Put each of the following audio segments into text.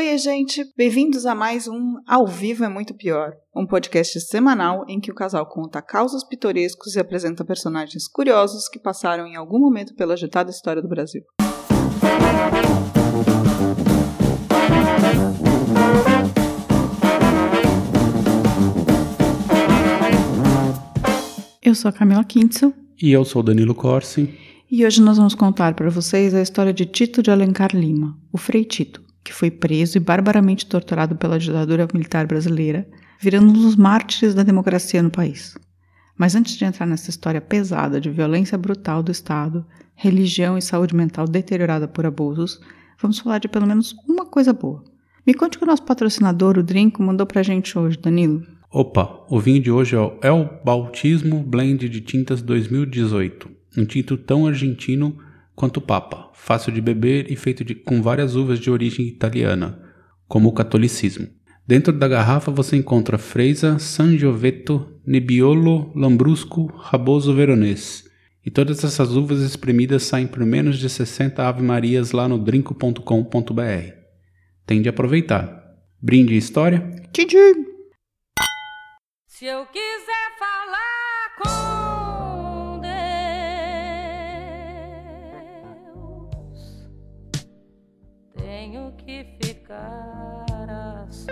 Oi, gente! Bem-vindos a mais um Ao Vivo é Muito Pior, um podcast semanal em que o casal conta causos pitorescos e apresenta personagens curiosos que passaram em algum momento pela agitada história do Brasil. Eu sou a Camila Kintzel. E eu sou o Danilo Corsi. E hoje nós vamos contar para vocês a história de Tito de Alencar Lima, o Frei Tito que foi preso e barbaramente torturado pela ditadura militar brasileira, virando um dos mártires da democracia no país. Mas antes de entrar nessa história pesada de violência brutal do Estado, religião e saúde mental deteriorada por abusos, vamos falar de pelo menos uma coisa boa. Me conte que o nosso patrocinador, o Drinco, mandou pra gente hoje, Danilo. Opa, o vinho de hoje é o Bautismo Blend de Tintas 2018, um tinto tão argentino quanto Papa, fácil de beber e feito de, com várias uvas de origem italiana, como o catolicismo. Dentro da garrafa você encontra Freisa, Sangiovese, Nebbiolo, Lambrusco, Raboso Veronese. E todas essas uvas espremidas saem por menos de 60 ave-marias lá no drinco.com.br. Tem de aproveitar. Brinde história? Tchim! Se eu quiser falar com ficar a sós.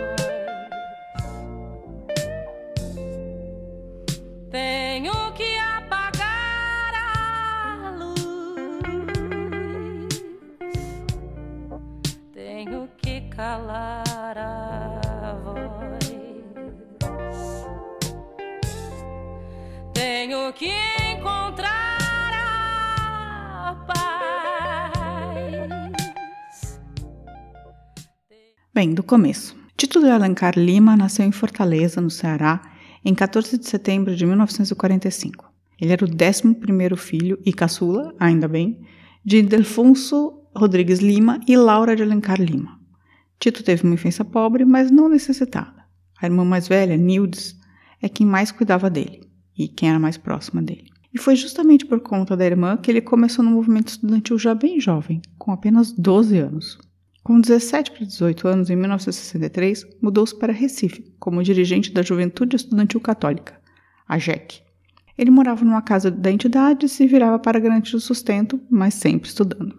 Tenho que apagar a luz. Tenho que calar a voz. Tenho que encontrar Bem, do começo. Tito de Alencar Lima nasceu em Fortaleza, no Ceará, em 14 de setembro de 1945. Ele era o 11º filho e caçula, ainda bem, de Delfonso Rodrigues Lima e Laura de Alencar Lima. Tito teve uma infância pobre, mas não necessitada. A irmã mais velha, Nildes, é quem mais cuidava dele e quem era mais próxima dele. E foi justamente por conta da irmã que ele começou no movimento estudantil já bem jovem, com apenas 12 anos. Com 17 para 18 anos, em 1963, mudou-se para Recife como dirigente da Juventude Estudantil Católica, a JEC. Ele morava numa casa da entidade e se virava para garantir o sustento, mas sempre estudando.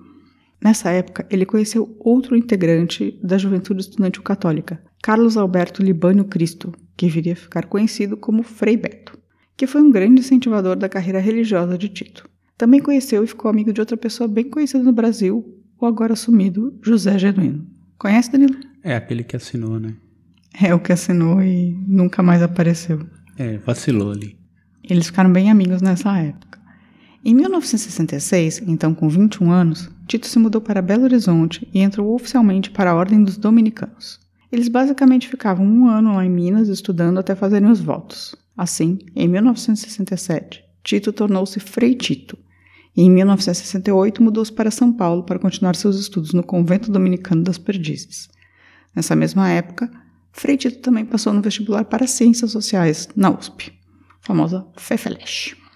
Nessa época, ele conheceu outro integrante da Juventude Estudantil Católica, Carlos Alberto Libânio Cristo, que viria a ficar conhecido como Frei Beto, que foi um grande incentivador da carreira religiosa de Tito. Também conheceu e ficou amigo de outra pessoa bem conhecida no Brasil, o agora sumido José Genuíno. Conhece, Danilo? É aquele que assinou, né? É o que assinou e nunca mais apareceu. É, vacilou ali. Eles ficaram bem amigos nessa época. Em 1966, então com 21 anos, Tito se mudou para Belo Horizonte e entrou oficialmente para a Ordem dos Dominicanos. Eles basicamente ficavam um ano lá em Minas estudando até fazerem os votos. Assim, em 1967, Tito tornou-se Frei Tito em 1968 mudou-se para São Paulo para continuar seus estudos no Convento Dominicano das Perdizes. Nessa mesma época, Frei Tito também passou no vestibular para Ciências Sociais na USP, famosa FEFELESH.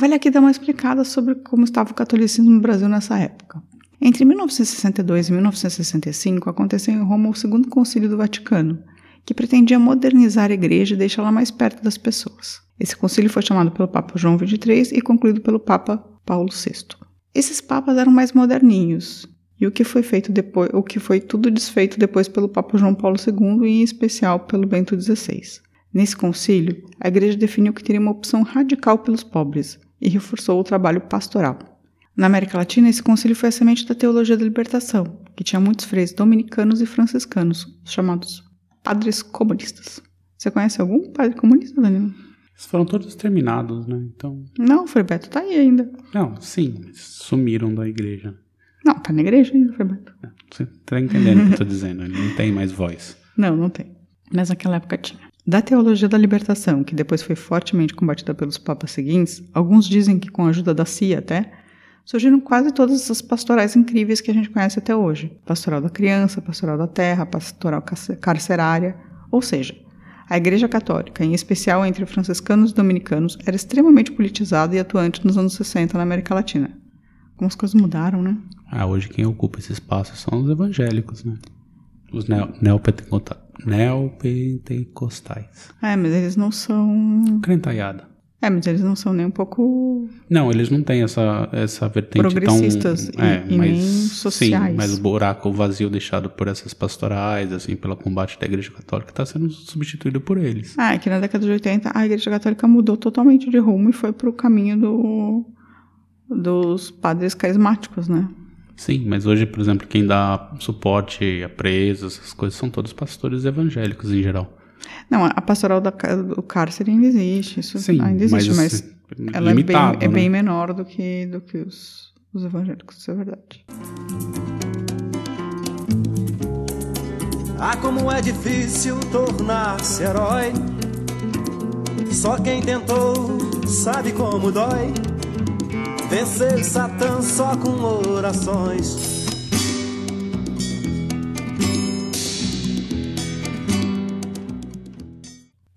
Vale aqui dar uma explicada sobre como estava o catolicismo no Brasil nessa época. Entre 1962 e 1965 aconteceu em Roma o Segundo Concílio do Vaticano, que pretendia modernizar a igreja e deixá-la mais perto das pessoas. Esse concílio foi chamado pelo Papa João XXIII e concluído pelo Papa Paulo VI. Esses papas eram mais moderninhos, e o que foi feito depois, o que foi tudo desfeito depois pelo Papa João Paulo II e em especial pelo Bento XVI. Nesse concílio, a igreja definiu que teria uma opção radical pelos pobres, e reforçou o trabalho pastoral. Na América Latina, esse concílio foi a semente da teologia da libertação, que tinha muitos freios dominicanos e franciscanos, chamados padres comunistas. Você conhece algum padre comunista, Danilo? Eles foram todos exterminados, né? Então. Não, Frei Beto tá aí ainda. Não, sim, sumiram da igreja. Não, tá na igreja ainda, Frei Beto. Você tá entendendo o que eu tô dizendo? Ele não tem mais voz. Não, não tem. Mas naquela época tinha. Da teologia da libertação, que depois foi fortemente combatida pelos papas seguintes, alguns dizem que com a ajuda da CIA até, surgiram quase todas essas pastorais incríveis que a gente conhece até hoje. Pastoral da criança, pastoral da terra, pastoral carce- carcerária. Ou seja, a Igreja Católica, em especial entre franciscanos e dominicanos, era extremamente politizada e atuante nos anos 60 na América Latina. Como as coisas mudaram, né? Ah, hoje quem ocupa esse espaço são os evangélicos, né? Os neo- neopentecostais. Neopentecostais. É, mas eles não são. Crentaiada. É, mas eles não são nem um pouco. Não, eles não têm essa, essa vertente Progressistas tão... É, e- e mas, nem sociais. Sim, mas o buraco vazio deixado por essas pastorais, assim, pelo combate da igreja católica, está sendo substituído por eles. Ah, é que na década de 80 a Igreja Católica mudou totalmente de rumo e foi pro caminho do, dos padres carismáticos, né? Sim, mas hoje, por exemplo, quem dá suporte a presos, essas coisas, são todos pastores evangélicos em geral. Não, a pastoral da do cárcere ainda existe, isso Sim, ainda existe, mas, mas, assim, ela é bem, limitado, é né? bem menor do que, do que os, os evangélicos, isso é verdade. Ah, como é difícil tornar-se herói. Só quem tentou sabe como dói. Vencer Satã só com orações.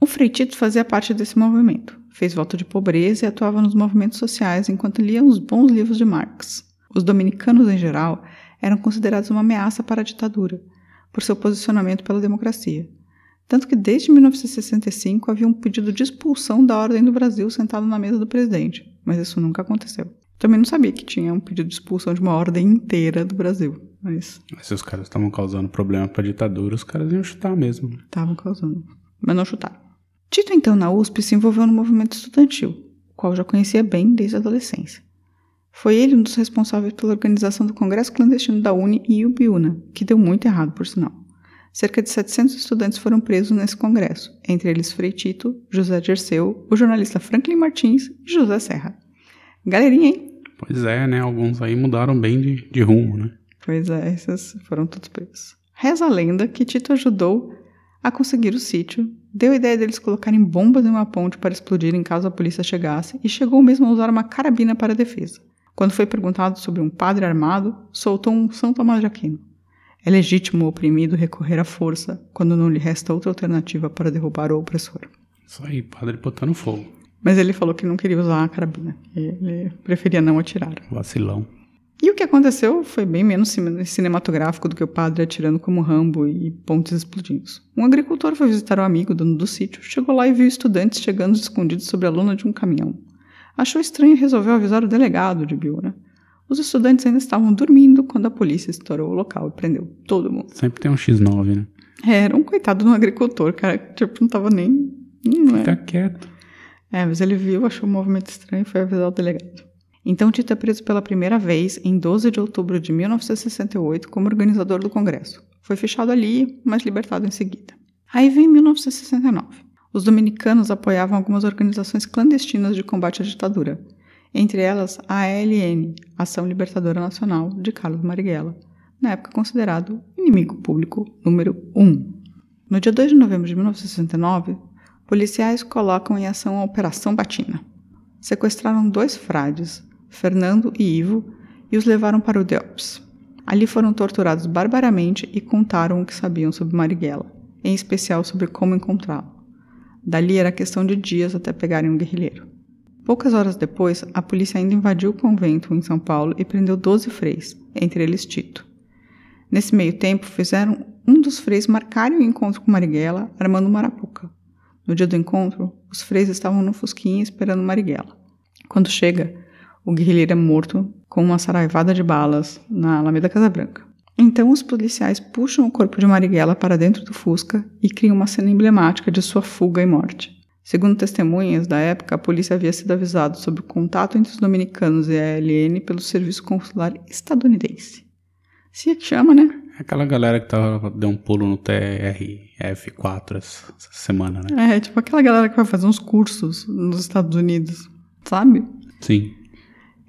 O Frei Tito fazia parte desse movimento. Fez voto de pobreza e atuava nos movimentos sociais enquanto lia os bons livros de Marx. Os dominicanos, em geral, eram considerados uma ameaça para a ditadura, por seu posicionamento pela democracia. Tanto que desde 1965 havia um pedido de expulsão da Ordem do Brasil sentado na mesa do presidente, mas isso nunca aconteceu. Também não sabia que tinha um pedido de expulsão de uma ordem inteira do Brasil, mas Mas se os caras estavam causando problema pra ditadura, os caras iam chutar mesmo. estavam causando, mas não chutaram. Tito, então, na USP, se envolveu no movimento estudantil, o qual já conhecia bem desde a adolescência. Foi ele um dos responsáveis pela organização do Congresso Clandestino da Uni e Ubiúna, que deu muito errado, por sinal. Cerca de 700 estudantes foram presos nesse congresso, entre eles Frei Tito, José Dirceu, o jornalista Franklin Martins e José Serra. Galerinha, hein? Pois é, né? Alguns aí mudaram bem de, de rumo, né? Pois é, esses foram todos presos. Reza a lenda que Tito ajudou a conseguir o sítio, deu a ideia deles colocarem bombas em uma ponte para explodir em caso a polícia chegasse e chegou mesmo a usar uma carabina para a defesa. Quando foi perguntado sobre um padre armado, soltou um São Tomás de Aquino. É legítimo o oprimido recorrer à força quando não lhe resta outra alternativa para derrubar o opressor. Isso aí, padre botando fogo. Mas ele falou que não queria usar a carabina, ele preferia não atirar. Vacilão. E o que aconteceu foi bem menos cine- cinematográfico do que o padre atirando como Rambo e pontes explodindo. Um agricultor foi visitar o amigo, dono do sítio, chegou lá e viu estudantes chegando escondidos sobre a lona de um caminhão. Achou estranho e resolveu avisar o delegado de Biúna. Os estudantes ainda estavam dormindo quando a polícia estourou o local e prendeu todo mundo. Sempre tem um X9, né? É, Era um coitado de um agricultor, cara, que tipo, não tava nem. Não é. Fica quieto. É, mas ele viu, achou um movimento estranho e foi avisar o delegado. Então Tito é preso pela primeira vez em 12 de outubro de 1968 como organizador do Congresso. Foi fechado ali, mas libertado em seguida. Aí vem 1969. Os dominicanos apoiavam algumas organizações clandestinas de combate à ditadura, entre elas a ALN, Ação Libertadora Nacional, de Carlos Marighella, na época considerado inimigo público número 1. No dia 2 de novembro de 1969, policiais colocam em ação a Operação Batina. Sequestraram dois frades, Fernando e Ivo, e os levaram para o DEOPS. Ali foram torturados barbaramente e contaram o que sabiam sobre Marighella, em especial sobre como encontrá-lo. Dali era questão de dias até pegarem um guerrilheiro. Poucas horas depois, a polícia ainda invadiu o convento em São Paulo e prendeu 12 freis, entre eles Tito. Nesse meio tempo, fizeram um dos freis marcar o encontro com Marighella, armando uma arapuca. No dia do encontro, os freis estavam no fusquinha esperando Marighella. Quando chega, o guerrilheiro é morto com uma saraivada de balas na Alameda Casa Branca. Então os policiais puxam o corpo de Marighella para dentro do Fusca e criam uma cena emblemática de sua fuga e morte. Segundo testemunhas da época, a polícia havia sido avisada sobre o contato entre os dominicanos e a ALN pelo Serviço Consular Estadunidense. Se é que chama, né? Aquela galera que tava, deu um pulo no TRF4 essa, essa semana, né? É, tipo aquela galera que vai fazer uns cursos nos Estados Unidos, sabe? Sim.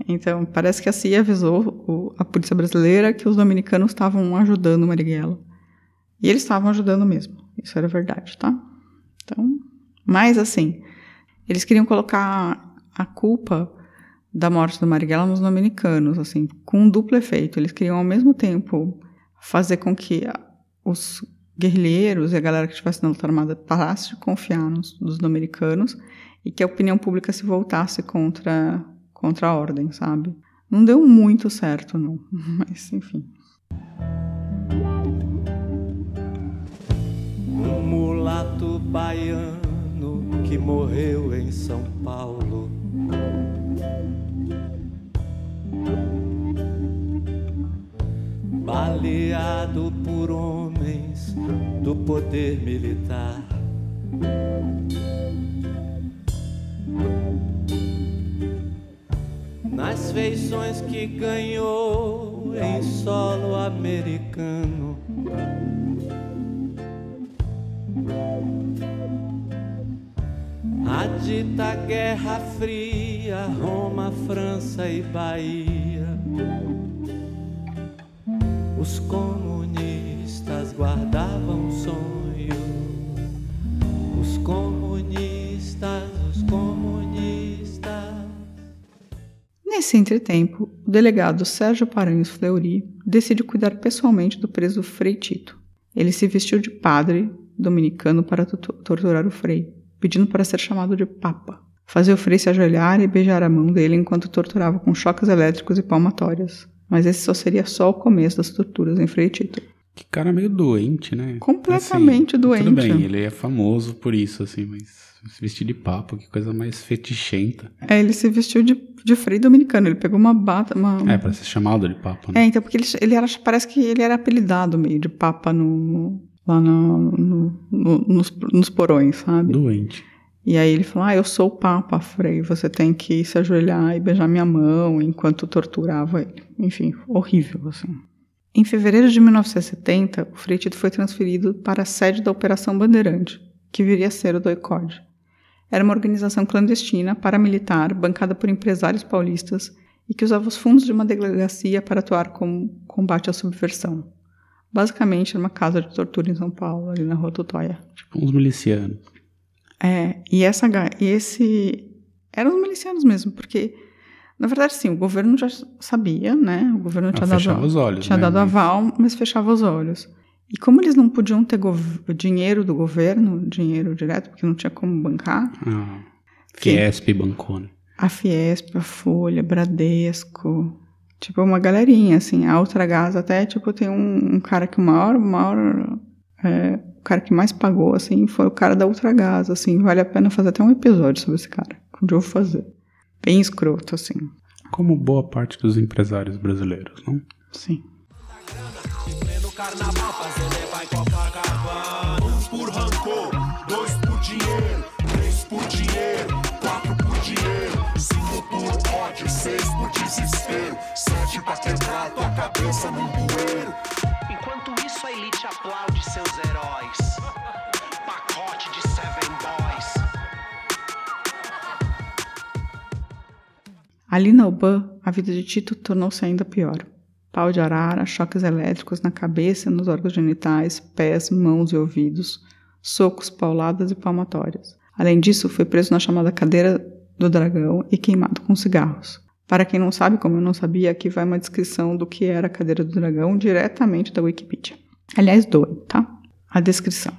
Então, parece que a CIA avisou o- a polícia brasileira que os dominicanos estavam ajudando o Marighella. E eles estavam ajudando mesmo. Isso era verdade, tá? Então, mas assim, eles queriam colocar a culpa da morte do Marighella nos dominicanos, assim, com um duplo efeito. Eles queriam ao mesmo tempo fazer com que os guerrilheiros e a galera que estivesse na luta armada parasse de confiar nos, nos dominicanos e que a opinião pública se voltasse contra, contra a ordem, sabe? Não deu muito certo, não. Mas, enfim. Um mulato baiano que morreu em São Paulo. Baleado por homens do poder militar. Nas feições que ganhou em solo americano. A dita Guerra Fria, Roma, França e Bahia. Nesse entretempo, o delegado Sérgio Paranhos Fleury decide cuidar pessoalmente do preso Frei Tito. Ele se vestiu de padre dominicano para to- torturar o Frei, pedindo para ser chamado de Papa. Fazia o Frei se ajoelhar e beijar a mão dele enquanto torturava com choques elétricos e palmatórias. Mas esse só seria só o começo das torturas em Frei Tito. Que cara meio doente, né? Completamente doente. Tudo bem, ele é famoso por isso, assim, mas se vestir de papo, que coisa mais fetichenta. É, ele se vestiu de, de Frei dominicano, ele pegou uma bata, uma, É, pra ser chamado de papo, né? É, então, porque ele, ele era, parece que ele era apelidado meio de papa no, lá no, no- no- nos, nos porões, sabe? Doente. E aí ele falou, ah, eu sou o papa, Frei, você tem que se ajoelhar e beijar minha mão enquanto torturava ele. Enfim, horrível, assim. Em fevereiro de 1970, o Frei Tito foi transferido para a sede da Operação Bandeirante, que viria a ser o DOICOD. Era uma organização clandestina, paramilitar, bancada por empresários paulistas e que usava os fundos de uma delegacia para atuar como combate à subversão. Basicamente, era uma casa de tortura em São Paulo, ali na Rua Totóia. Tipo uns milicianos. É, e essa e esse eram os milicianos mesmo, porque na verdade sim, o governo já sabia, né? O governo tinha Ah, dado fechava os olhos, tinha né? dado Mas- aval, mas fechava os olhos. E como eles não podiam ter dinheiro do governo, dinheiro direto, porque não tinha como bancar, Ah, Fiesp bancou, né? a Fiesp, a Folha, Bradesco, tipo uma galerinha assim, a Ultragás até tipo tem um, um cara que o maior, o maior é, o cara que mais pagou assim foi o cara da Ultragás, assim, vale a pena fazer até um episódio sobre esse cara, um dia eu vou fazer. Bem escroto assim. Como boa parte dos empresários brasileiros, não? Sim. Carnaval, fazer levar em Copacabana. Um por rancor, dois por dinheiro, três por dinheiro, quatro por dinheiro, cinco por ódio, seis por desespero, sete pra quebrar tua cabeça num bueiro. Enquanto isso, a elite aplaude seus heróis. Pacote de Seven Boys. Ali na UBAN, a vida de Tito tornou-se ainda pior. Pau de arara, choques elétricos na cabeça, nos órgãos genitais, pés, mãos e ouvidos, socos, pauladas e palmatórias. Além disso, foi preso na chamada cadeira do dragão e queimado com cigarros. Para quem não sabe, como eu não sabia, aqui vai uma descrição do que era a cadeira do dragão diretamente da Wikipedia. Aliás, doe, tá? A descrição.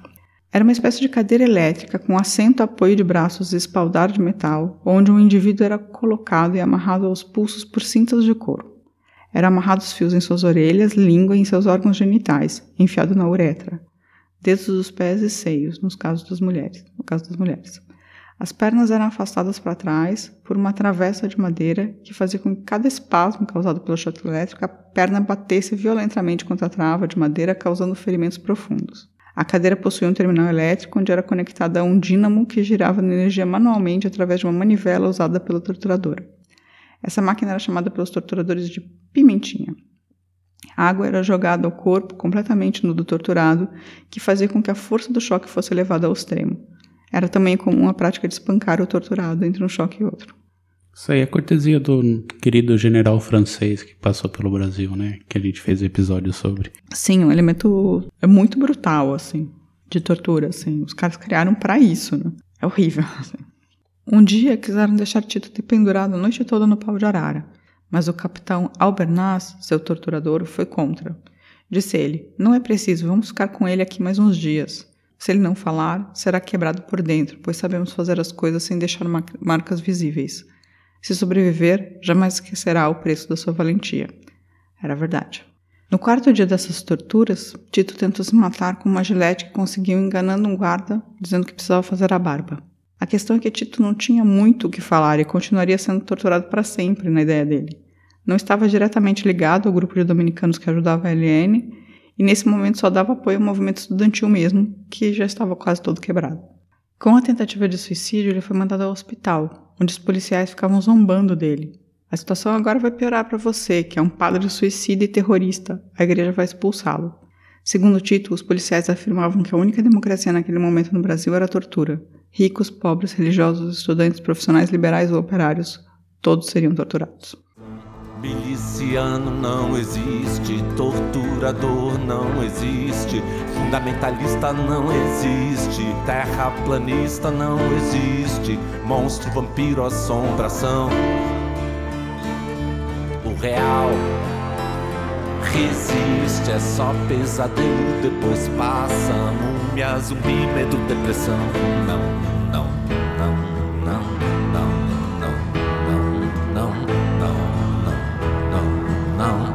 Era uma espécie de cadeira elétrica com assento, apoio de braços e espaldar de metal, onde um indivíduo era colocado e amarrado aos pulsos por cintas de couro. Eram amarrados fios em suas orelhas, língua e em seus órgãos genitais, enfiado na uretra, dedos dos pés e seios, nos casos das mulheres, no caso das mulheres. As pernas eram afastadas para trás por uma travessa de madeira que fazia com que cada espasmo causado pelo choque elétrico a perna batesse violentamente contra a trava de madeira, causando ferimentos profundos. A cadeira possuía um terminal elétrico onde era conectada a um dínamo que girava na energia manualmente através de uma manivela usada pelo torturador. Essa máquina era chamada pelos torturadores de pimentinha. A água era jogada ao corpo completamente nu do torturado, que fazia com que a força do choque fosse elevada ao extremo. Era também comum a prática de espancar o torturado entre um choque e outro. Isso aí é cortesia do querido general francês que passou pelo Brasil, né? Que a gente fez episódio sobre. Sim, um elemento é muito brutal, assim, de tortura, assim. Os caras criaram pra isso, né? É horrível. assim. Um dia quiseram deixar Tito ter pendurado a noite toda no pau de arara, mas o capitão Albernaz, seu torturador, foi contra. Disse ele: Não é preciso, vamos ficar com ele aqui mais uns dias. Se ele não falar, será quebrado por dentro, pois sabemos fazer as coisas sem deixar ma- marcas visíveis. Se sobreviver, jamais esquecerá o preço da sua valentia. Era verdade. No quarto dia dessas torturas, Tito tentou se matar com uma gilete que conseguiu enganando um guarda, dizendo que precisava fazer a barba. A questão é que Tito não tinha muito o que falar e continuaria sendo torturado para sempre na ideia dele. Não estava diretamente ligado ao grupo de dominicanos que ajudava a LN e nesse momento só dava apoio ao movimento estudantil mesmo, que já estava quase todo quebrado. Com a tentativa de suicídio, ele foi mandado ao hospital, onde os policiais ficavam zombando dele. A situação agora vai piorar para você, que é um padre suicida e terrorista. A igreja vai expulsá-lo. Segundo Tito, os policiais afirmavam que a única democracia naquele momento no Brasil era a tortura. Ricos, pobres, religiosos, estudantes, profissionais liberais ou operários, todos seriam torturados. Miliciano não existe, torturador não existe, fundamentalista não existe, terraplanista não existe, monstro, vampiro, assombração. O real resiste, é só pesadelo, depois passa, múmia, zumbi, medo, depressão. Não, não, não, não, não, não, não, não, não, não, não.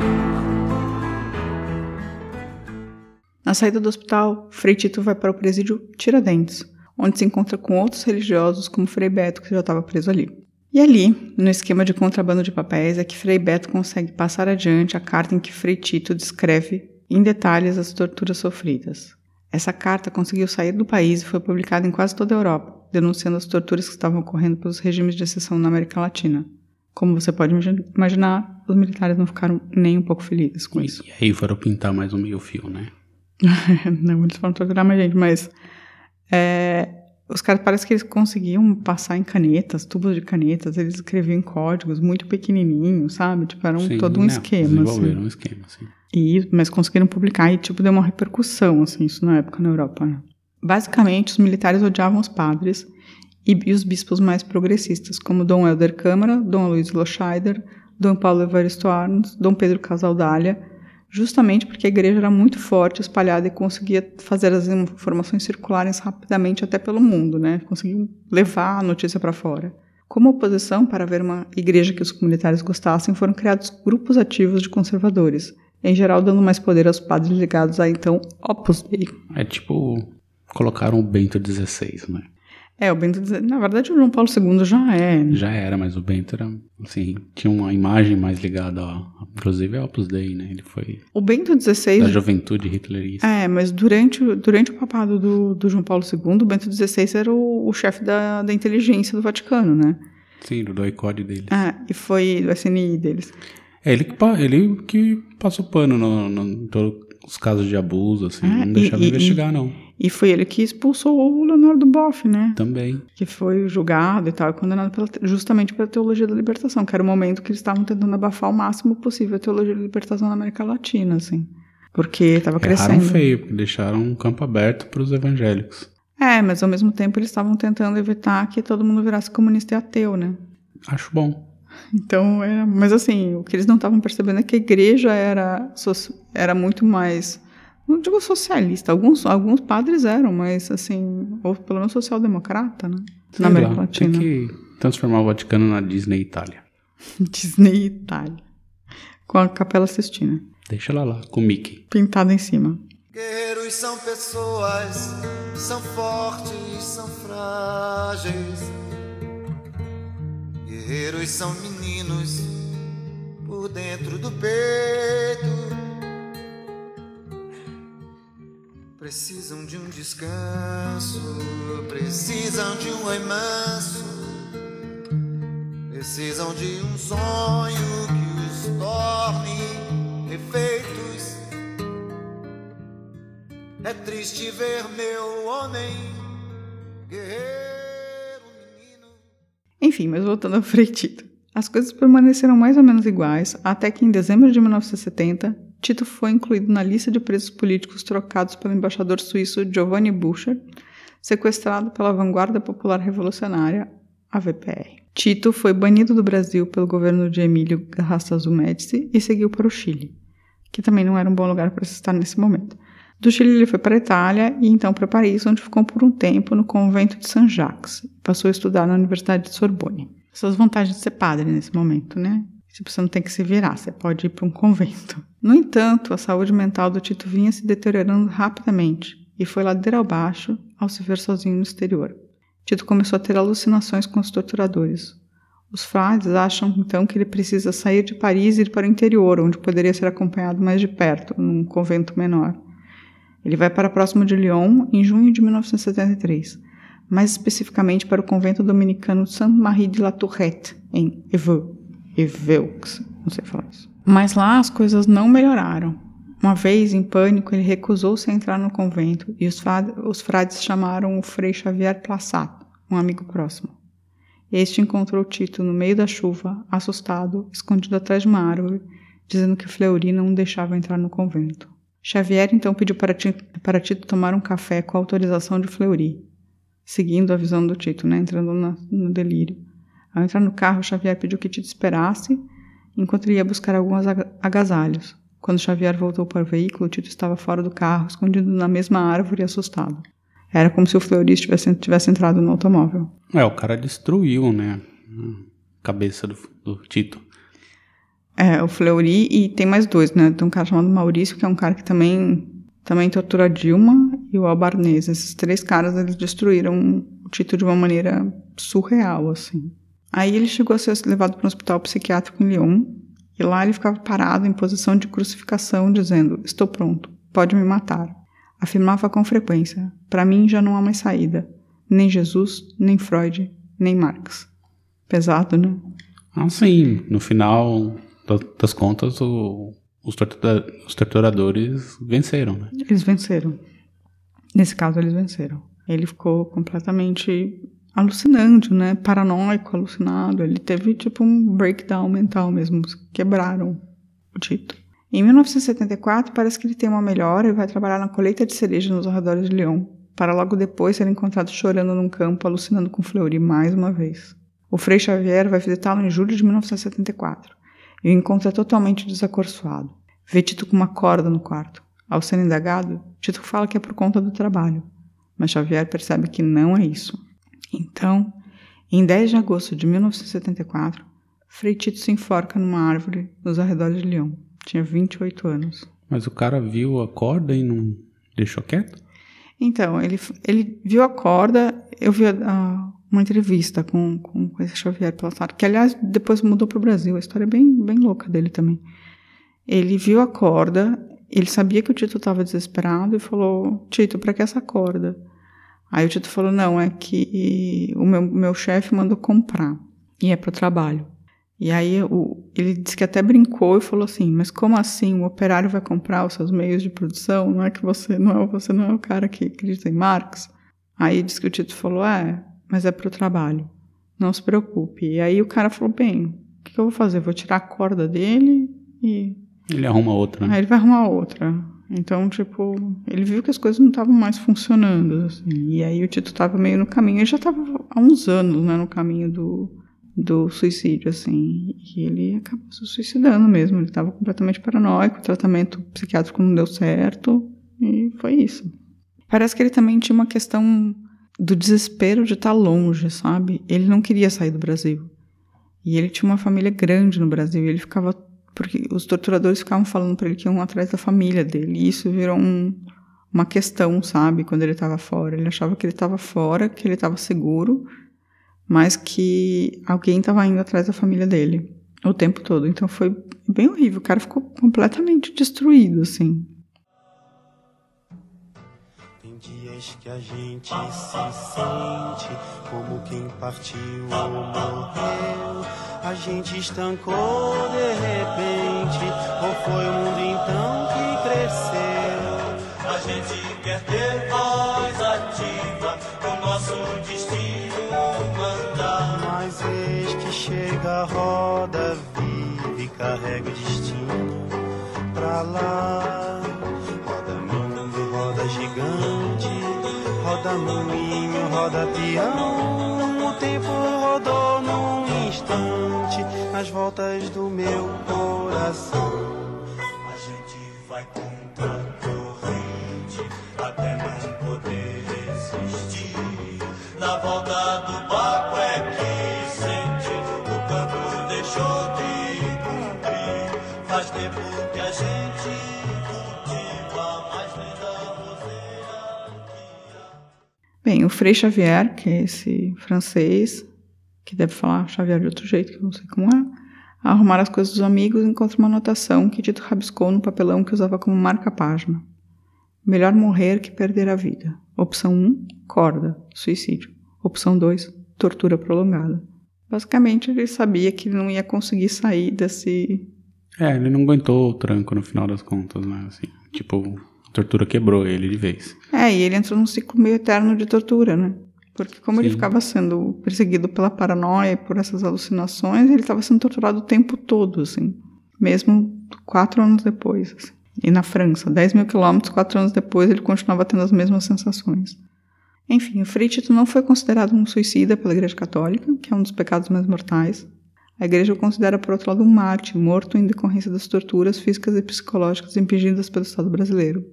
Na saída do hospital, Frei Tito vai para o presídio Tiradentes, onde se encontra com outros religiosos, como Frei Beto, que já estava preso ali. E ali, no esquema de contrabando de papéis, é que Frei Beto consegue passar adiante a carta em que Frei Tito descreve em detalhes as torturas sofridas. Essa carta conseguiu sair do país e foi publicada em quase toda a Europa, denunciando as torturas que estavam ocorrendo pelos regimes de exceção na América Latina. Como você pode imagi- imaginar, os militares não ficaram nem um pouco felizes com isso. E aí foram pintar mais um meio fio, né? não, eles foram torturar mais gente, mas é, os caras parece que eles conseguiam passar em canetas, tubos de canetas, eles escreviam em códigos muito pequenininhos, sabe? Tipo, era um, Sim, todo um né, esquema, Desenvolveram assim. um esquema, assim. E, mas conseguiram publicar e, tipo, deu uma repercussão, assim, isso na época na Europa, né? Basicamente, os militares odiavam os padres e, e os bispos mais progressistas, como Dom Helder Câmara, Dom Luiz Loscheider, Dom Paulo Evaristo Arns, Dom Pedro Casaldália, justamente porque a igreja era muito forte, espalhada e conseguia fazer as informações circularem rapidamente até pelo mundo, né? Conseguiam levar a notícia para fora. Como oposição para ver uma igreja que os militares gostassem, foram criados grupos ativos de conservadores, em geral dando mais poder aos padres ligados a então Opus Dei. É tipo, colocaram o Bento XVI, né? É, o Bento na verdade o João Paulo II já é? Já era, mas o Bento era, assim, tinha uma imagem mais ligada, a, inclusive, ao Opus Dei, né? Ele foi O Bento da XVI juventude hitlerista. É, mas durante, o- durante o papado do, do João Paulo II, o Bento XVI era o, o chefe da, da inteligência do Vaticano, né? Sim, do doicode dele. É, e foi do SNI deles. É ele que, ele que passou pano no, no, em todos os casos de abuso, assim. É, não e- deixava e- investigar, não. E foi ele que expulsou o Leonardo Boff, né? Também. Que foi julgado e tal, e condenado pela, justamente pela teologia da libertação, que era o momento que eles estavam tentando abafar o máximo possível a teologia da libertação na América Latina, assim. Porque estava Erraram crescendo. feio, porque deixaram um campo aberto para os evangélicos. É, mas ao mesmo tempo eles estavam tentando evitar que todo mundo virasse comunista e ateu, né? Acho bom. Então, era, mas assim, o que eles não estavam percebendo é que a igreja era, era muito mais, não digo socialista, alguns, alguns padres eram, mas assim, ou pelo menos social-democrata, né? Sei Na América lá, Latina. Tem que transformar o Vaticano na Disney Itália. Disney Itália. Com a Capela Sistina, Deixa ela lá, com o Mickey. pintada em cima. Guerreiros são pessoas, são fortes, são frágeis. Guerreiros são meninos por dentro do peito. Precisam de um descanso, precisam de um remanso, precisam de um sonho que os torne refeitos. É triste ver meu homem, guerreiro menino. Enfim, mas voltando ao Frei Tito. As coisas permaneceram mais ou menos iguais até que, em dezembro de 1970, Tito foi incluído na lista de presos políticos trocados pelo embaixador suíço Giovanni Bucher, sequestrado pela Vanguarda Popular Revolucionária, a VPR. Tito foi banido do Brasil pelo governo de Emílio Garrastazu Médici e seguiu para o Chile, que também não era um bom lugar para se estar nesse momento. Do Chile ele foi para a Itália e então para Paris, onde ficou por um tempo no convento de Saint Jacques. Passou a estudar na Universidade de Sorbonne. Essas vantagens de ser padre nesse momento, né? Tipo, você não tem que se virar, você pode ir para um convento. No entanto, a saúde mental do Tito vinha se deteriorando rapidamente e foi ladeira abaixo ao se ver sozinho no exterior. Tito começou a ter alucinações com os torturadores. Os frades acham então que ele precisa sair de Paris e ir para o interior, onde poderia ser acompanhado mais de perto, num convento menor. Ele vai para próximo de Lyon em junho de 1973, mais especificamente para o convento dominicano Saint-Marie de la Tourette, em Evreux. Eveux, não sei falar isso. Mas lá as coisas não melhoraram. Uma vez, em pânico, ele recusou-se a entrar no convento e os, frades, os frades chamaram o Frei Xavier Plassat, um amigo próximo. Este encontrou Tito no meio da chuva, assustado, escondido atrás de uma árvore, dizendo que Fleury não o deixava entrar no convento. Xavier então pediu para Tito, para Tito tomar um café com a autorização de Fleury, seguindo a visão do Tito, né, entrando na, no delírio. Ao entrar no carro, Xavier pediu que Tito esperasse, enquanto ele ia buscar alguns agasalhos. Quando Xavier voltou para o veículo, Tito estava fora do carro, escondido na mesma árvore e assustado. Era como se o Fleury tivesse, tivesse entrado no automóvel. É, o cara destruiu, né? A cabeça do, do Tito. É, o Fleury e tem mais dois, né? Tem um cara chamado Maurício, que é um cara que também, também tortura Dilma, e o Albarnês. Esses três caras, eles destruíram o Tito de uma maneira surreal, assim. Aí ele chegou a ser levado para um hospital psiquiátrico em Lyon, e lá ele ficava parado em posição de crucificação, dizendo: Estou pronto, pode me matar. Afirmava com frequência: Para mim já não há mais saída. Nem Jesus, nem Freud, nem Marx. Pesado, né? Ah, sim. No final das contas, o, os, tortura, os torturadores venceram, né? Eles venceram. Nesse caso, eles venceram. Ele ficou completamente alucinante, né? Paranoico, alucinado. Ele teve tipo um breakdown mental mesmo. Quebraram o Tito. Em 1974, parece que ele tem uma melhora e vai trabalhar na colheita de cereja nos arredores de Lyon, para logo depois ser encontrado chorando num campo, alucinando com Fleury mais uma vez. O Frei Xavier vai visitá-lo em julho de 1974 e o encontra totalmente desacorçoado. Vê Tito com uma corda no quarto. Ao ser indagado, Tito fala que é por conta do trabalho, mas Xavier percebe que não é isso. Então, em 10 de agosto de 1974, Frei Tito se enforca numa árvore nos arredores de Lyon. Tinha 28 anos. Mas o cara viu a corda e não deixou quieto? Então, ele, ele viu a corda, eu vi a, a, uma entrevista com, com, com esse Xavier Plassard, que aliás depois mudou para o Brasil, a história é bem, bem louca dele também. Ele viu a corda, ele sabia que o Tito estava desesperado e falou: Tito, para que essa corda? Aí o Tito falou: Não, é que o meu, meu chefe mandou comprar e é para o trabalho. E aí o, ele disse que até brincou e falou assim: Mas como assim o operário vai comprar os seus meios de produção? Não é que você não é você não é o cara que acredita em Marx? Aí disse que o Tito falou: É, mas é para o trabalho. Não se preocupe. E aí o cara falou: Bem, o que, eu vou fazer? Vou tirar a corda dele e Ele arruma outra, né? Aí ele vai arrumar outra. Então, tipo, ele viu que as coisas não estavam mais funcionando, assim. E aí o Tito tava meio no caminho. Ele já tava há uns anos, né, no caminho do, do suicídio, assim. E ele acabou se suicidando mesmo. Ele tava completamente paranoico, o tratamento psiquiátrico não deu certo. E foi isso. Parece que ele também tinha uma questão do desespero de estar longe, sabe? Ele não queria sair do Brasil. E ele tinha uma família grande no Brasil. E ele ficava porque os torturadores ficavam falando para ele que iam atrás da família dele. E isso virou um, uma questão, sabe, quando ele estava fora. Ele achava que ele estava fora, que ele estava seguro, mas que alguém estava indo atrás da família dele o tempo todo. Então foi bem horrível. O cara ficou completamente destruído, assim. Que a gente se sente como quem partiu ou morreu. A gente estancou de repente, ou foi o mundo então que cresceu? A gente quer ter voz ativa, o nosso destino mandar. Mas eis que chega a roda vive e carrega o destino pra lá. Roda moinho, roda peão. O tempo rodou num instante nas voltas do meu coração. A gente vai contra a corrente até não poder resistir. Na volta do barco é que sente o campo deixou de cumprir. Faz tempo que a gente Bem, o Frei Xavier, que é esse francês, que deve falar Xavier de outro jeito, que eu não sei como é, arrumar as coisas dos amigos, encontra uma anotação que Tito rabiscou no papelão que usava como marca-página. Melhor morrer que perder a vida. Opção 1, corda, suicídio. Opção 2, tortura prolongada. Basicamente, ele sabia que não ia conseguir sair desse. É, ele não aguentou o tranco no final das contas, né? Assim, tipo, a tortura quebrou ele de vez. É, e ele entrou num ciclo meio eterno de tortura, né? Porque como ele Sim. ficava sendo perseguido pela paranoia por essas alucinações, ele estava sendo torturado o tempo todo, assim. Mesmo quatro anos depois. assim. E na França, 10 mil quilômetros, quatro anos depois, ele continuava tendo as mesmas sensações. Enfim, o Frei Tito não foi considerado um suicida pela Igreja Católica, que é um dos pecados mais mortais. A Igreja o considera, por outro lado, um mártir, morto em decorrência das torturas físicas e psicológicas impedidas pelo Estado brasileiro.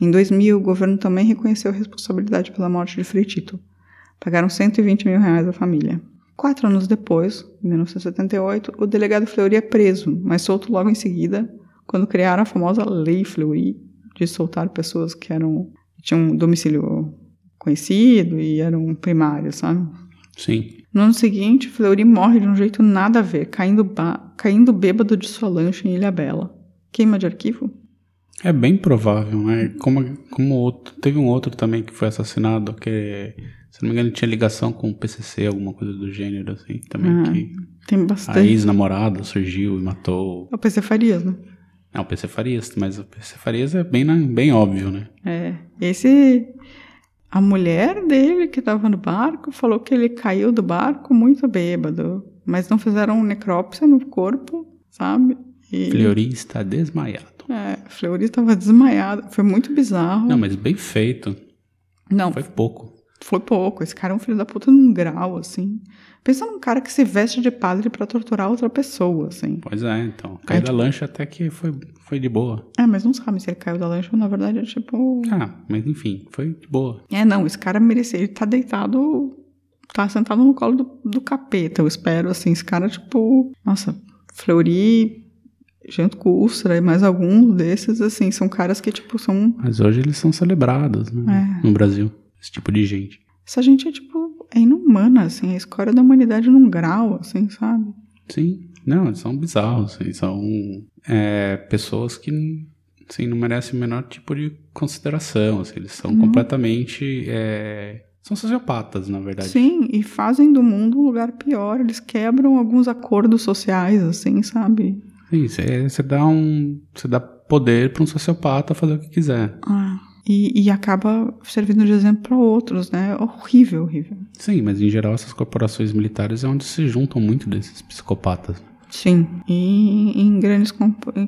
Em 2000, o governo também reconheceu a responsabilidade pela morte de Frei Tito. Pagaram 120 mil reais à família. Quatro anos depois, em 1978, o delegado Fleury é preso, mas solto logo em seguida, quando criaram a famosa Lei Fleury, de soltar pessoas que eram tinham um domicílio conhecido e eram primários, sabe? Sim. No ano seguinte, Fleury morre de um jeito nada a ver, caindo, caindo bêbado de sua lancha em Ilha Bela. Queima de arquivo? É bem provável, né? Como, como outro, teve um outro também que foi assassinado, que, se não me engano, tinha ligação com o PCC, alguma coisa do gênero, assim, também, Ah, que Tem a bastante. ex-namorada surgiu e matou. É o PC Farias, né? É o PC Farias, mas o PC Farias é bem, bem óbvio, né? É. Esse. A mulher dele que tava no barco falou que ele caiu do barco muito bêbado. Mas não fizeram necrópsia no corpo, sabe? E, Fleury está desmaiado. É, Fleury estava desmaiado. Foi muito bizarro. Não, mas bem feito. Não, Foi pouco. Foi pouco. Esse cara é um filho da puta num grau, assim. Pensa num cara que se veste de padre pra torturar outra pessoa, assim. Pois é, então. Cair É, da tipo- lancha até que foi, foi de boa. É, mas não sabe se ele caiu da lancha ou na verdade é tipo. Ah, mas enfim, foi de boa. É, não, esse cara merecia. Ele tá deitado. Tá sentado no colo do, do capeta, eu espero, assim. Esse cara, tipo. Nossa, Fleury, Janto Custra e mais alguns desses, assim, são caras que, tipo, são. Mas hoje eles são celebrados, né? É. No Brasil. Esse tipo de gente. Essa gente é, tipo. É inumana, assim. A escória da humanidade num grau, assim, sabe? Sim. Não, eles são bizarros. Eles são é, pessoas que assim, não merecem o menor tipo de consideração. assim, eles são Uhum. completamente. é, são sociopatas, na verdade. Sim, e fazem do mundo um lugar pior. Eles quebram alguns acordos sociais, assim, sabe? Sim, você você dá um. Você dá poder para um sociopata fazer o que quiser. Ah, e, e acaba servindo de exemplo para outros, né? Horrível, horrível. Sim, mas em geral essas corporações militares é onde se juntam muito desses psicopatas. Sim, e em grandes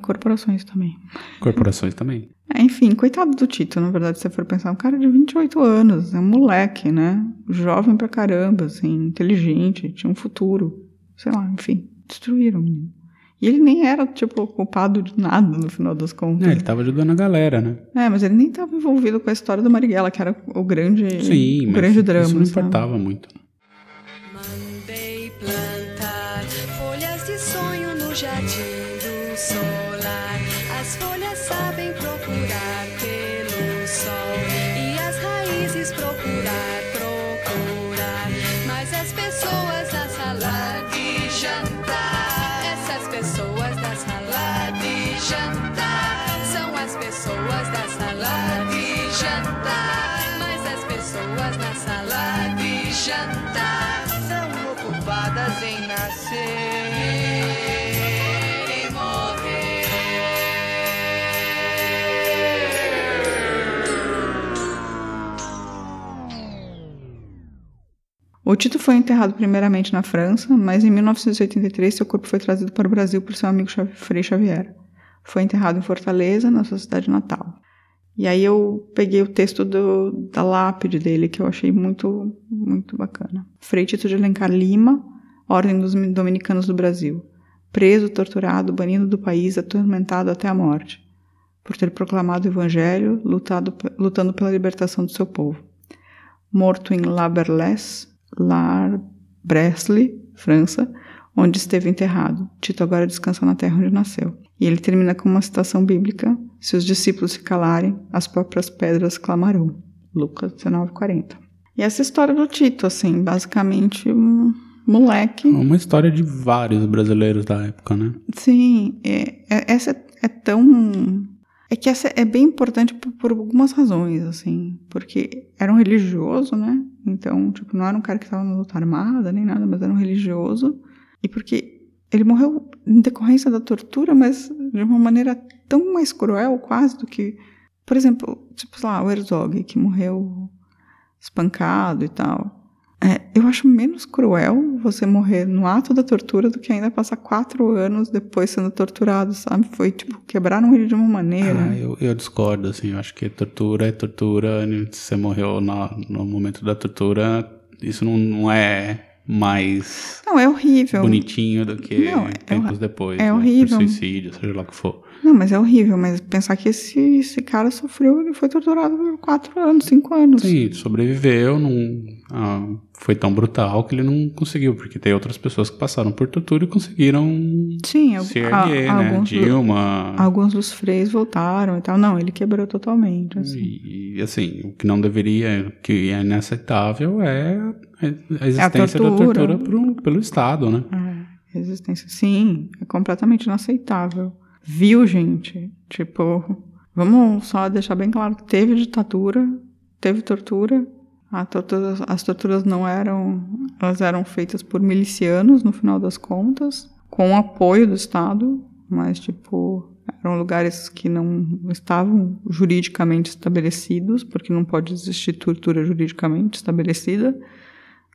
corporações também. Corporações também. É, enfim, coitado do Tito, na verdade, se você for pensar. Um cara de 28 anos, é um moleque, né? Jovem pra caramba, assim, inteligente, tinha um futuro. Sei lá, enfim, destruíram o menino. E ele nem era, tipo, culpado de nada no final das contas. É, ele tava ajudando a galera, né? É, mas ele nem estava envolvido com a história do Marighella, que era o grande, Sim, o mas grande drama. isso não sabe? importava muito. Mandei plantar folhas de sonho no jardim do solar. As folhas sabem procurar pelo sol e as raízes procurar. Pessoas na sala de jantar São ocupadas em nascer e morrer. O Tito foi enterrado primeiramente na França, mas em 1983 seu corpo foi trazido para o Brasil por seu amigo Frei Xavier. Foi enterrado em Fortaleza, na sua cidade natal. E aí eu peguei o texto do- da lápide dele, que eu achei muito, muito bacana. Frei Tito de Alencar Lima, Ordem dos Dominicanos do Brasil. Preso, torturado, banido do país, atormentado até a morte. Por ter proclamado o evangelho, lutado, lutando pela libertação do seu povo. Morto em La Berlesse, La Bresle, França, onde esteve enterrado. Tito agora descansa na terra onde nasceu. E ele termina com uma citação bíblica: Se os discípulos se calarem, as próprias pedras clamarão. Lucas 19:40. E essa história do Tito, assim, basicamente um moleque. Uma história de vários brasileiros da época, né? Sim, é- é- essa é, é tão. É que essa é bem importante por, por algumas razões, assim. Porque era um religioso, né? Então, tipo, não era um cara que estava na luta armada nem nada, mas era um religioso. E porque ele morreu em decorrência da tortura, mas de uma maneira tão mais cruel, quase, do que. Por exemplo, tipo, sei lá, o Herzog, que morreu espancado e tal. É, eu acho menos cruel você morrer no ato da tortura do que ainda passar quatro anos depois sendo torturado, sabe? Foi, tipo, quebraram ele de uma maneira. Ah, eu, eu discordo, assim. Eu acho que tortura é tortura. Se você morreu na- no momento da tortura, isso não, não é mais Não, é horrível. bonitinho do que Não, é tempos hor- depois. é né? horrível. Por suicídio, seja lá o que for. Não, mas é horrível. Mas pensar que esse, esse cara sofreu, ele foi torturado por quatro anos, cinco anos. Sim, sobreviveu, não ah, foi tão brutal que ele não conseguiu, porque tem outras pessoas que passaram por tortura e conseguiram Sim, se a- erguer, né? alguns, do- Dilma. alguns dos freios voltaram e tal. Não, ele quebrou totalmente. Assim. E, e, assim, o que não deveria, que é inaceitável é a existência da tortura. tortura pro- pelo Estado, né? É, resistência. Sim, é completamente inaceitável. Viu, gente? Tipo, vamos só deixar bem claro que teve ditadura, teve tortura. Tortura- as torturas não eram. Elas eram feitas por milicianos, no final das contas, com o apoio do Estado, mas, tipo, eram lugares que não estavam juridicamente estabelecidos, porque não pode existir tortura juridicamente estabelecida.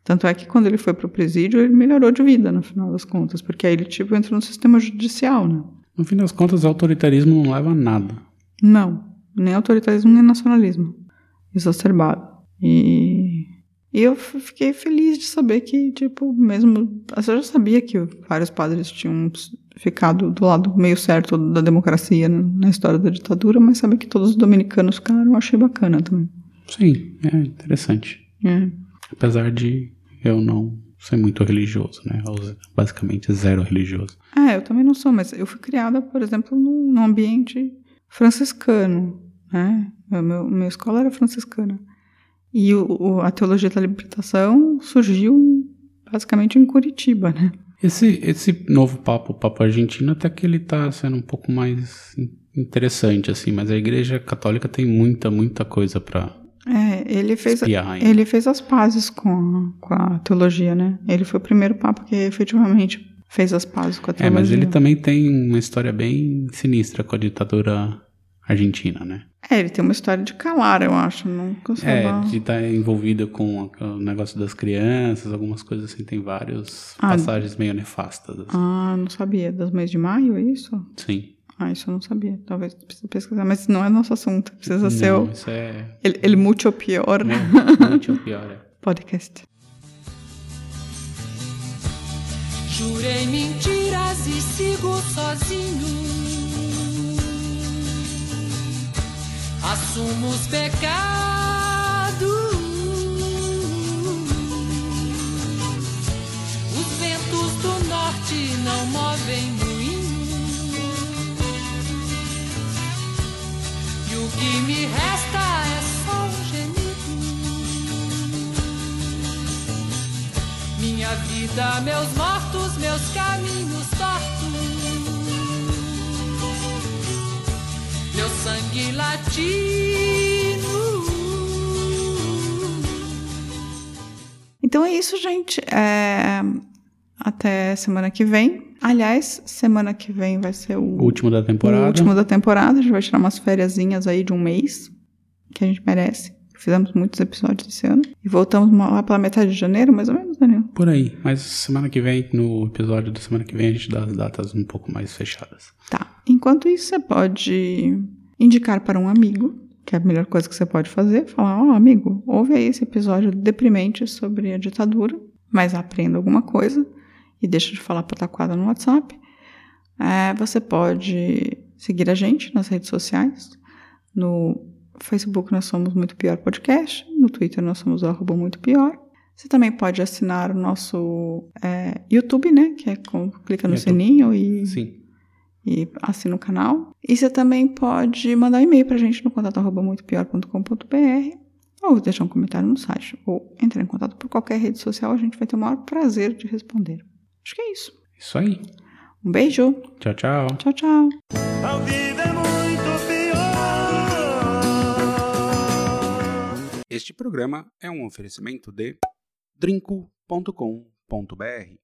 Tanto é que quando ele foi pro presídio, ele melhorou de vida, no final das contas, porque aí ele, tipo, entrou no sistema judicial, né? No fim das contas, autoritarismo não leva a nada. Não, nem autoritarismo, nem nacionalismo exacerbado. E, e eu fiquei feliz de saber que, tipo, mesmo. Eu já sabia que vários padres tinham ficado do lado meio certo da democracia né, na história da ditadura, mas saber que todos os dominicanos ficaram, eu achei bacana também. Sim, é interessante. É. Apesar de eu não ser muito religioso, né? Basicamente zero religioso. É, eu também não sou, mas eu fui criada, por exemplo, num, num ambiente franciscano, né? Meu, minha escola era franciscana. E o, o- a teologia da libertação surgiu basicamente em Curitiba, né? Esse, esse novo papo, o papo argentino, até que ele tá sendo um pouco mais in- interessante, assim, mas a igreja católica tem muita, muita coisa pra É, ele fez, espiar ele fez as pazes com a, com a teologia, né? Ele foi o primeiro papa que efetivamente fez as pazes com a É, teologia. mas ele também tem uma história bem sinistra com a ditadura argentina, né? É, ele tem uma história de calar, eu acho. Nunca soube. É, de estar envolvida com o negócio das crianças, algumas coisas assim, tem várias Ah, passagens meio nefastas. assim. Ah, não sabia. Das meias de maio, é isso? Sim. Ah, isso eu não sabia. Talvez precisa pesquisar, mas não é nosso assunto. Precisa ser Não, o. isso é Ele, ele muito pior. muito pior. é. Podcast. Jurei mentiras e sigo sozinho. Assumo os pecados. Os ventos do norte não movem moinho. E o que me resta é só um gemido. Minha vida, meus mortos, meus caminhos tortos. Meu sangue latino. Então é isso, gente. É, Até semana que vem. Aliás, semana que vem vai ser o, O último da temporada. o último da temporada. A gente vai tirar umas fériasinhas aí de um mês. Que a gente merece. Fizemos muitos episódios esse ano. E voltamos lá pela metade de janeiro, mais ou menos, Daniel. Por aí. Mas semana que vem, no episódio da semana que vem, a gente dá as datas um pouco mais fechadas. Tá. Enquanto isso, você pode indicar para um amigo, que é a melhor coisa que você pode fazer, falar, ó, amigo, ouve aí esse episódio deprimente sobre a ditadura, mas aprenda alguma coisa e deixa de falar pataquada no WhatsApp. É, você pode seguir a gente nas redes sociais. No Facebook nós somos Muito Pior Podcast, no Twitter nós somos o arroba Muito Pior. Você também pode assinar o nosso é, YouTube, né? Que é com, clica no YouTube. sininho e Sim. E assina o canal. E você também pode mandar um e-mail pra gente no contato arroba muitopior.com.br ou deixar um comentário no site ou entrar em contato por qualquer rede social, a gente vai ter o maior prazer de responder. Acho que é isso. Isso aí. Um beijo. Tchau, tchau. Tchau, tchau. A vida é muito pior. Este programa é um oferecimento de drinco.com.br